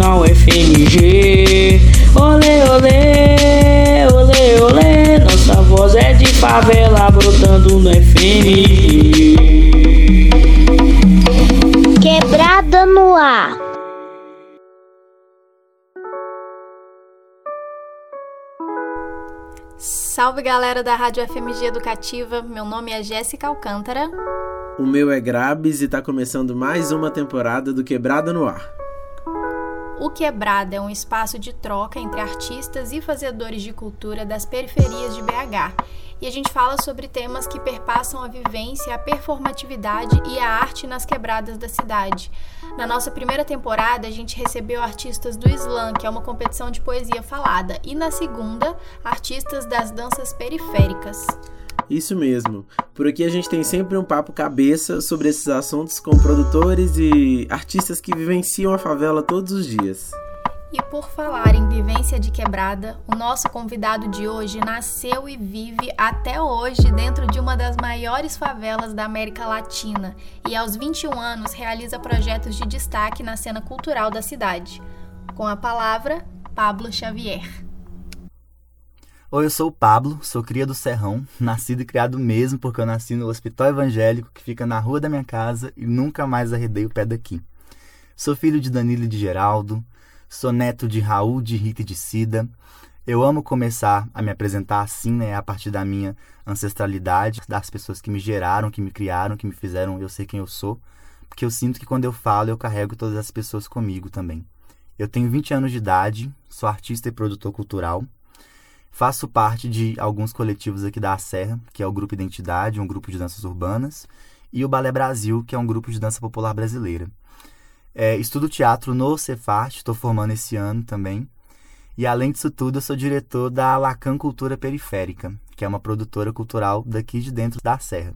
na UFMG. Olê, olê, olê, olê. Nossa voz é de favela brotando no FMG. Quebrada no ar. Salve galera da Rádio FMG Educativa, meu nome é Jéssica Alcântara. O meu é Grabs e tá começando mais uma temporada do Quebrada no Ar. O Quebrada é um espaço de troca entre artistas e fazedores de cultura das periferias de BH. E a gente fala sobre temas que perpassam a vivência, a performatividade e a arte nas quebradas da cidade. Na nossa primeira temporada, a gente recebeu artistas do Slam, que é uma competição de poesia falada, e na segunda, artistas das danças periféricas. Isso mesmo. Por aqui a gente tem sempre um papo cabeça sobre esses assuntos com produtores e artistas que vivenciam a favela todos os dias. E por falar em vivência de quebrada, o nosso convidado de hoje nasceu e vive até hoje dentro de uma das maiores favelas da América Latina e aos 21 anos realiza projetos de destaque na cena cultural da cidade. Com a palavra, Pablo Xavier. Oi, eu sou o Pablo, sou cria do Serrão, nascido e criado mesmo porque eu nasci no hospital evangélico que fica na rua da minha casa e nunca mais arredei o pé daqui. Sou filho de Danilo e de Geraldo, sou neto de Raul, de Rita e de Cida. Eu amo começar a me apresentar assim, né, a partir da minha ancestralidade, das pessoas que me geraram, que me criaram, que me fizeram eu ser quem eu sou, porque eu sinto que quando eu falo eu carrego todas as pessoas comigo também. Eu tenho 20 anos de idade, sou artista e produtor cultural. Faço parte de alguns coletivos aqui da Serra, que é o Grupo Identidade, um grupo de danças urbanas, e o Balé Brasil, que é um grupo de dança popular brasileira. É, estudo teatro no Cefat, estou formando esse ano também. E além disso tudo, eu sou diretor da Lacan Cultura Periférica, que é uma produtora cultural daqui de dentro da Serra.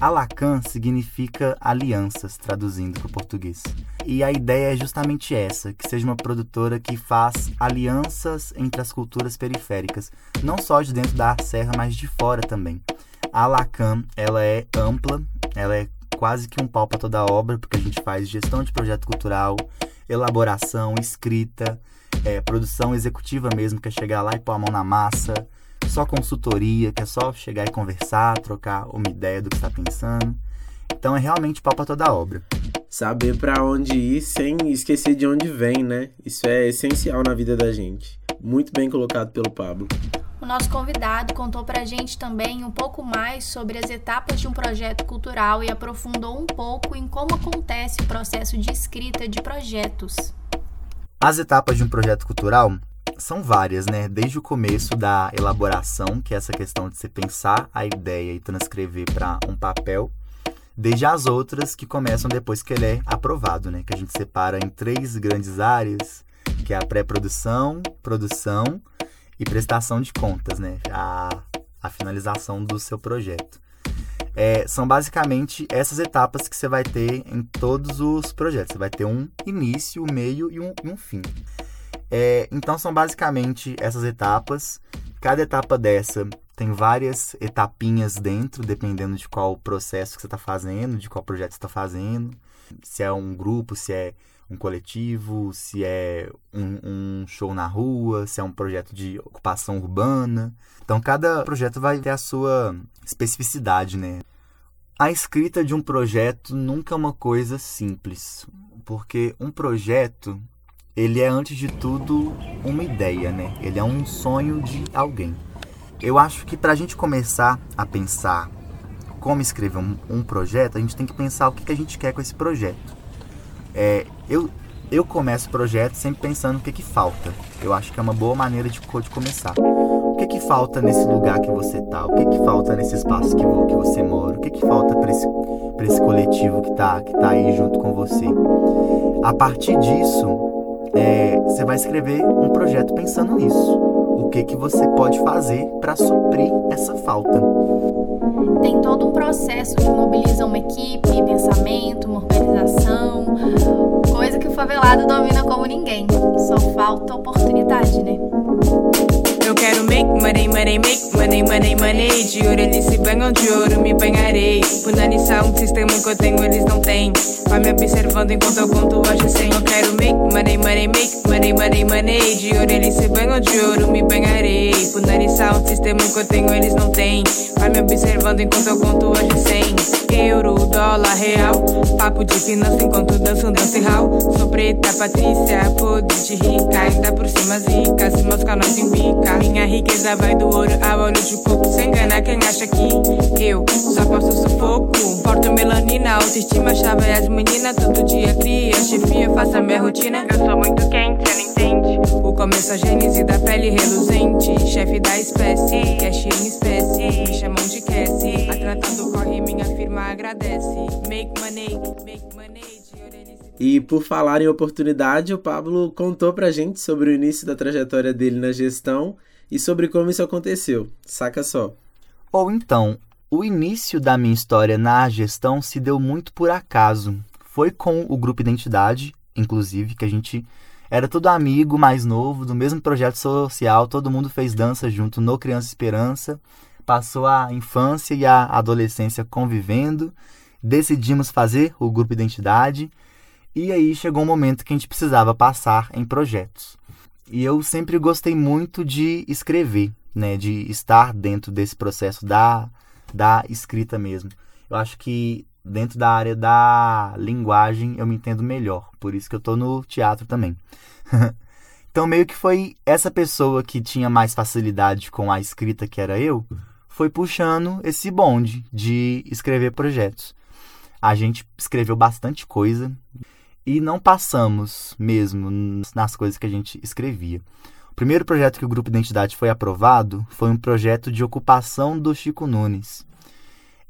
Alacan significa alianças, traduzindo para o português. E a ideia é justamente essa, que seja uma produtora que faz alianças entre as culturas periféricas, não só de dentro da serra, mas de fora também. A Alacan, ela é ampla, ela é quase que um pau para toda a obra, porque a gente faz gestão de projeto cultural, elaboração, escrita, é, produção executiva mesmo, que é chegar lá e pôr a mão na massa, só consultoria, que é só chegar e conversar, trocar uma ideia do que está pensando. Então é realmente pau para toda a obra. Saber para onde ir sem esquecer de onde vem, né? Isso é essencial na vida da gente. Muito bem colocado pelo Pablo. O nosso convidado contou para a gente também um pouco mais sobre as etapas de um projeto cultural e aprofundou um pouco em como acontece o processo de escrita de projetos. As etapas de um projeto cultural são várias, né? Desde o começo da elaboração, que é essa questão de você pensar a ideia e transcrever para um papel, desde as outras que começam depois que ele é aprovado, né? Que a gente separa em três grandes áreas, que é a pré-produção, produção e prestação de contas, né? A, a finalização do seu projeto. É, são basicamente essas etapas que você vai ter em todos os projetos. Você vai ter um início, um meio e um, e um fim. É, então são basicamente essas etapas. Cada etapa dessa tem várias etapinhas dentro, dependendo de qual processo que você está fazendo, de qual projeto você está fazendo. Se é um grupo, se é um coletivo, se é um, um, show na rua, se é um projeto de ocupação urbana. Então cada projeto vai ter a sua especificidade, né? A escrita de um projeto nunca é uma coisa simples, porque um projeto ele é antes de tudo uma ideia, né? Ele é um sonho de alguém. Eu acho que para a gente começar a pensar como escrever um, um, projeto, a gente tem que pensar o que, que a gente quer com esse projeto. É, eu, eu começo o projeto sempre pensando o que, que falta. Eu acho que é uma boa maneira de, de começar. O que, que falta nesse lugar que você tá? O que, que falta nesse espaço que, que você mora? O que, que falta para esse, esse coletivo que tá, que tá aí junto com você? A partir disso, é, você vai escrever um projeto pensando nisso. O que, que você pode fazer para suprir essa falta? Tem todo um processo que mobiliza uma equipe, pensamento, uma organização, coisa que o favelado domina como ninguém. Só falta oportunidade, né? Eu quero make money, money, make money, money, money. De ouro eles se banham, de ouro me banharei. Punanição, um sistema que eu tenho, eles não têm. Vai me observando enquanto eu conto hoje sem. Eu quero make money, money, make money, money, money. De ouro eles se banham, de ouro me banharei. Punanição, um sistema que eu tenho, eles não têm. Vai me observando enquanto eu conto hoje sem. Euro, dólar, real. Papo de finança enquanto danço um dance hall. Sou preta, Patrícia, podre de rica. Ainda por cima zica, se mosca nós embica. Minha riqueza vai do ouro ao olho de coco. Sem enganar quem acha que eu só posso sufoco. Porto melanina, autoestima, chave as meninas. Todo dia cria, chefia, faça minha rotina. Eu sou muito quente, cê não entende. O começo a gênese da pele reluzente. Chefe da espécie, cash em espécie. Me chamam de Cassie. A tratando corre, minha firma agradece. Make money, make money. E por falar em oportunidade, o Pablo contou pra gente sobre o início da trajetória dele na gestão e sobre como isso aconteceu. Saca só. Ou então, o início da minha história na gestão se deu muito por acaso. Foi com o grupo Identidade, inclusive, que a gente era todo amigo mais novo, do mesmo projeto social, todo mundo fez dança junto no Criança Esperança, passou a infância e a adolescência convivendo, decidimos fazer o grupo Identidade, e aí chegou um momento que a gente precisava passar em projetos. E eu sempre gostei muito de escrever, né, de estar dentro desse processo da, da escrita mesmo. Eu acho que dentro da área da linguagem eu me entendo melhor, por isso que eu tô no teatro também. então meio que foi essa pessoa que tinha mais facilidade com a escrita que era eu, foi puxando esse bonde de escrever projetos. A gente escreveu bastante coisa e não passamos mesmo nas coisas que a gente escrevia. O primeiro projeto que o Grupo Identidade foi aprovado foi um projeto de ocupação do Chico Nunes.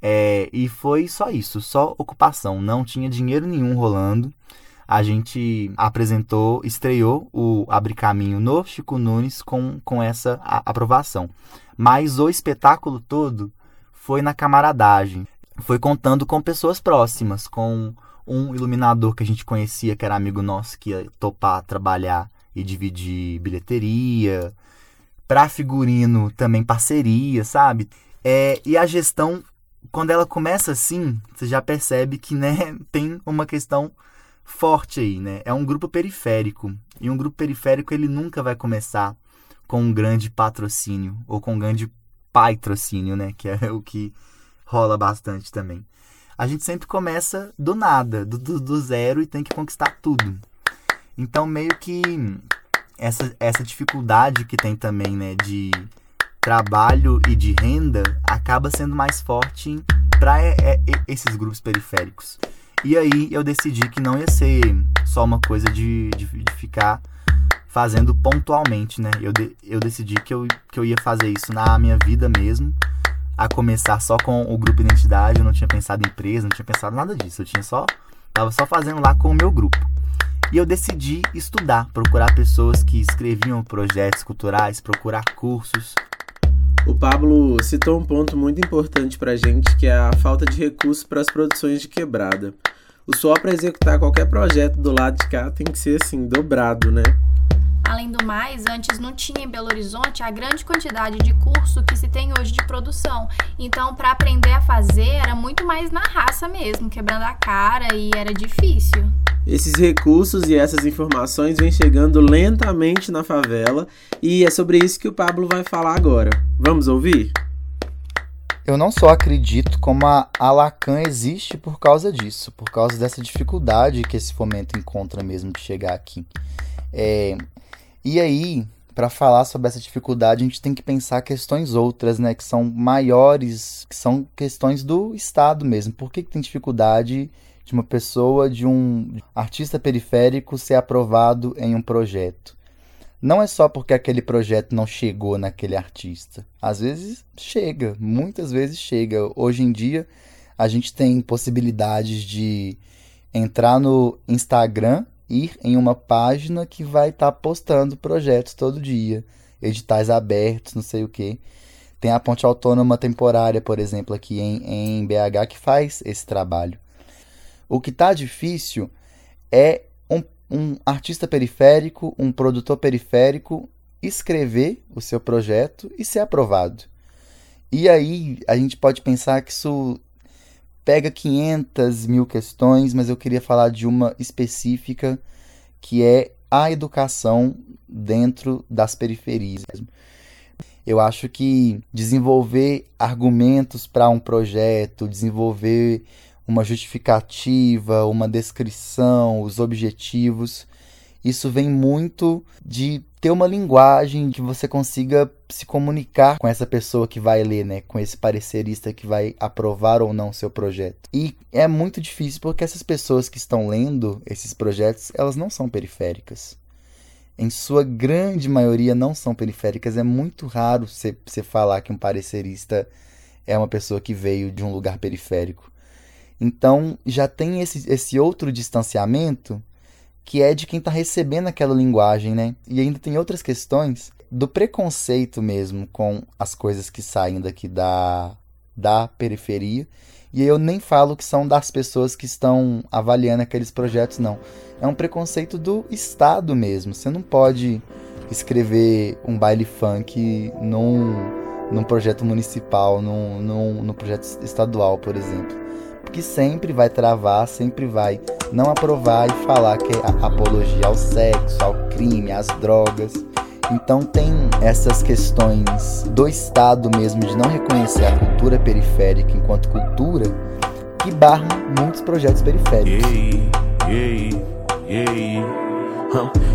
É, e foi só isso, só ocupação, não tinha dinheiro nenhum rolando. A gente apresentou, estreou o Abre Caminho no Chico Nunes com, com essa aprovação. Mas o espetáculo todo foi na camaradagem. Foi contando com pessoas próximas, com um iluminador que a gente conhecia, que era amigo nosso, que ia topar trabalhar e dividir bilheteria. Pra figurino também parceria, sabe? É, e a gestão, quando ela começa assim, você já percebe que né, tem uma questão forte aí, né? É um grupo periférico. E um grupo periférico ele nunca vai começar com um grande patrocínio ou com um grande patrocínio, né? Que é o que rola bastante também. A gente sempre começa do nada, do, do, do zero e tem que conquistar tudo. Então, meio que essa, essa dificuldade que tem também, né, de trabalho e de renda, acaba sendo mais forte para esses grupos periféricos. E aí eu decidi que não ia ser só uma coisa de, de, de ficar fazendo pontualmente, né? Eu, de, eu decidi que eu, que eu ia fazer isso na minha vida mesmo, a começar só com o grupo Identidade, eu não tinha pensado em empresa, não tinha pensado nada disso, eu tinha só tava só fazendo lá com o meu grupo. E eu decidi estudar, procurar pessoas que escreviam projetos culturais, procurar cursos. O Pablo citou um ponto muito importante pra gente, que é a falta de recursos para as produções de quebrada. O suor para executar qualquer projeto do lado de cá tem que ser assim, dobrado, né? Além do mais, antes não tinha em Belo Horizonte a grande quantidade de curso que se tem hoje de produção. Então, para aprender a fazer, era muito mais na raça mesmo, quebrando a cara e era difícil. Esses recursos e essas informações vêm chegando lentamente na favela e é sobre isso que o Pablo vai falar agora. Vamos ouvir? Eu não só acredito como a Alacan existe por causa disso, por causa dessa dificuldade que esse fomento encontra mesmo de chegar aqui. É, e aí, para falar sobre essa dificuldade, a gente tem que pensar questões outras, né, que são maiores, que são questões do Estado mesmo. Por que, que tem dificuldade de uma pessoa, de um artista periférico ser aprovado em um projeto? Não é só porque aquele projeto não chegou naquele artista. Às vezes chega, muitas vezes chega. Hoje em dia, a gente tem possibilidades de entrar no Instagram ir em uma página que vai estar tá postando projetos todo dia, editais abertos, não sei o que. Tem a Ponte Autônoma Temporária, por exemplo, aqui em, em BH, que faz esse trabalho. O que está difícil é um, um, artista periférico, um produtor periférico escrever o seu projeto e ser aprovado. E aí a gente pode pensar que isso pega 500 mil questões, mas eu queria falar de uma específica que é a educação dentro das periferias. Eu acho que desenvolver argumentos para um projeto, desenvolver uma justificativa, uma descrição, os objetivos, isso vem muito de ter uma linguagem que você consiga se comunicar com essa pessoa que vai ler, né, com esse parecerista que vai aprovar ou não seu projeto. E é muito difícil porque essas pessoas que estão lendo esses projetos, elas não são periféricas em sua grande maioria, não são periféricas. É muito raro você falar que um parecerista é uma pessoa que veio de um lugar periférico. Então, já tem esse, esse outro distanciamento que é de quem está recebendo aquela linguagem, né? E ainda tem outras questões do preconceito mesmo com as coisas que saem daqui da, da periferia. E eu nem falo que são das pessoas que estão avaliando aqueles projetos, não é um preconceito do Estado mesmo. Você não pode escrever um baile funk num, num projeto municipal, num, num, num projeto estadual, por exemplo. Porque sempre vai travar, sempre vai não aprovar e falar que é apologia ao sexo, ao crime, às drogas. Então tem essas questões do Estado mesmo de não reconhecer a cultura periférica enquanto cultura que barram muitos projetos periféricos. Yeah, yeah.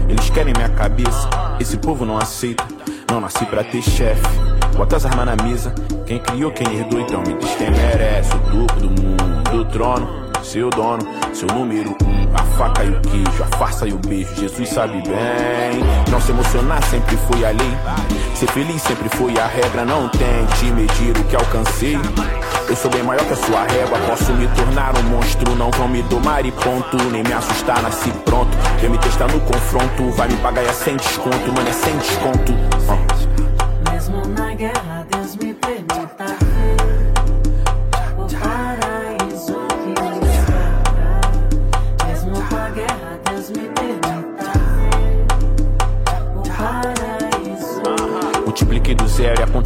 Eles querem minha cabeça, esse povo não aceita. Não nasci pra ter chefe. Bota as armas na mesa. Quem criou, quem herdou, então me diz quem merece. O topo do mundo, do trono seu dono, seu número um, a faca e o queijo, a farsa e o beijo. Jesus sabe bem. Não se emocionar sempre foi a lei. Ser feliz sempre foi a regra. Não tente medir o que alcancei. Eu sou bem maior que a sua régua. Posso me tornar um monstro. Não vão me domar e ponto. Nem me assustar, nasci pronto. Vem me testar no confronto. Vai me pagar é sem desconto, mano, é sem desconto. Mesmo na guerra,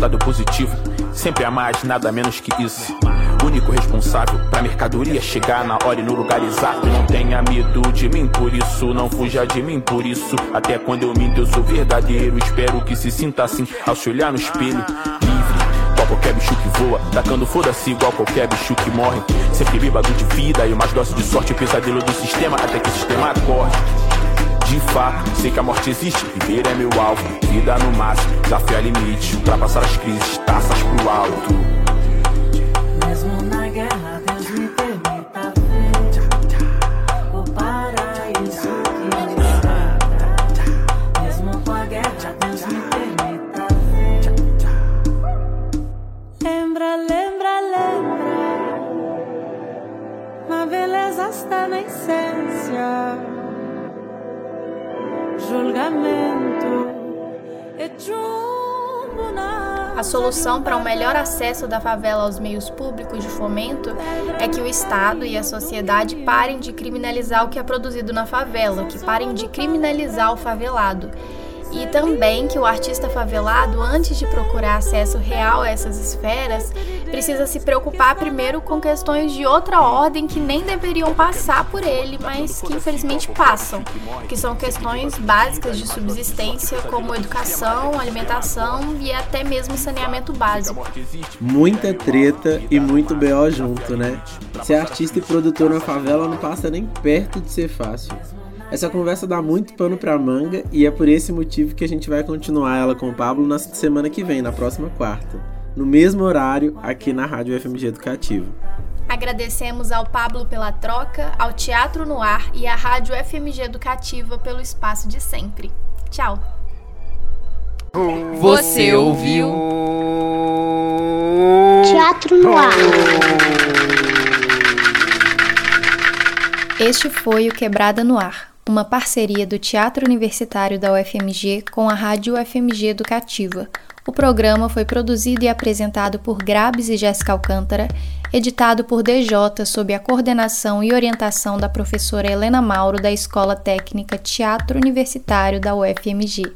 apontado positivo. Sempre há mais, nada menos que isso. Único responsável pra mercadoria chegar na hora e no lugar exato. Não tenha medo de mim por isso, não fuja de mim por isso. Até quando eu minto, eu sou verdadeiro. Espero que se sinta assim ao se olhar no espelho. Livre, qualquer bicho que voa. Tacando foda-se igual qualquer bicho que morre. Sempre bêbado de vida e umas doses de sorte. Pesadelo do sistema até que o sistema acorde de fato. Sei que a morte existe, viver é meu alvo. Vida no máximo, desafio é limite. Ultrapassar as crises, taças pro alto. Mesmo na solução para um melhor acesso da favela aos meios públicos de fomento é que o Estado e a sociedade parem de criminalizar o que é produzido na favela, que parem de criminalizar o favelado. E também que o artista favelado, antes de procurar acesso real a essas esferas, precisa se preocupar primeiro com questões de outra ordem que nem deveriam passar por ele, mas que infelizmente passam, que são questões básicas de subsistência, como educação, alimentação e até mesmo saneamento básico. Muita treta e muito BO junto, né? Ser artista e produtor na favela não passa nem perto de ser fácil. Essa conversa dá muito pano pra manga e é por esse motivo que a gente vai continuar ela com o Pablo na semana que vem, na próxima quarta, no mesmo horário, aqui na Rádio FMG Educativo. Agradecemos ao Pablo pela troca, ao Teatro no Ar e à Rádio FMG Educativa pelo espaço de sempre. Tchau! Você ouviu? Teatro no Ar. Este foi o Quebrada no Ar uma parceria do Teatro Universitário da UFMG com a Rádio UFMG Educativa. O programa foi produzido e apresentado por Grabes e Jéssica Alcântara, editado por DJ sob a coordenação e orientação da professora Helena Mauro da Escola Técnica Teatro Universitário da UFMG.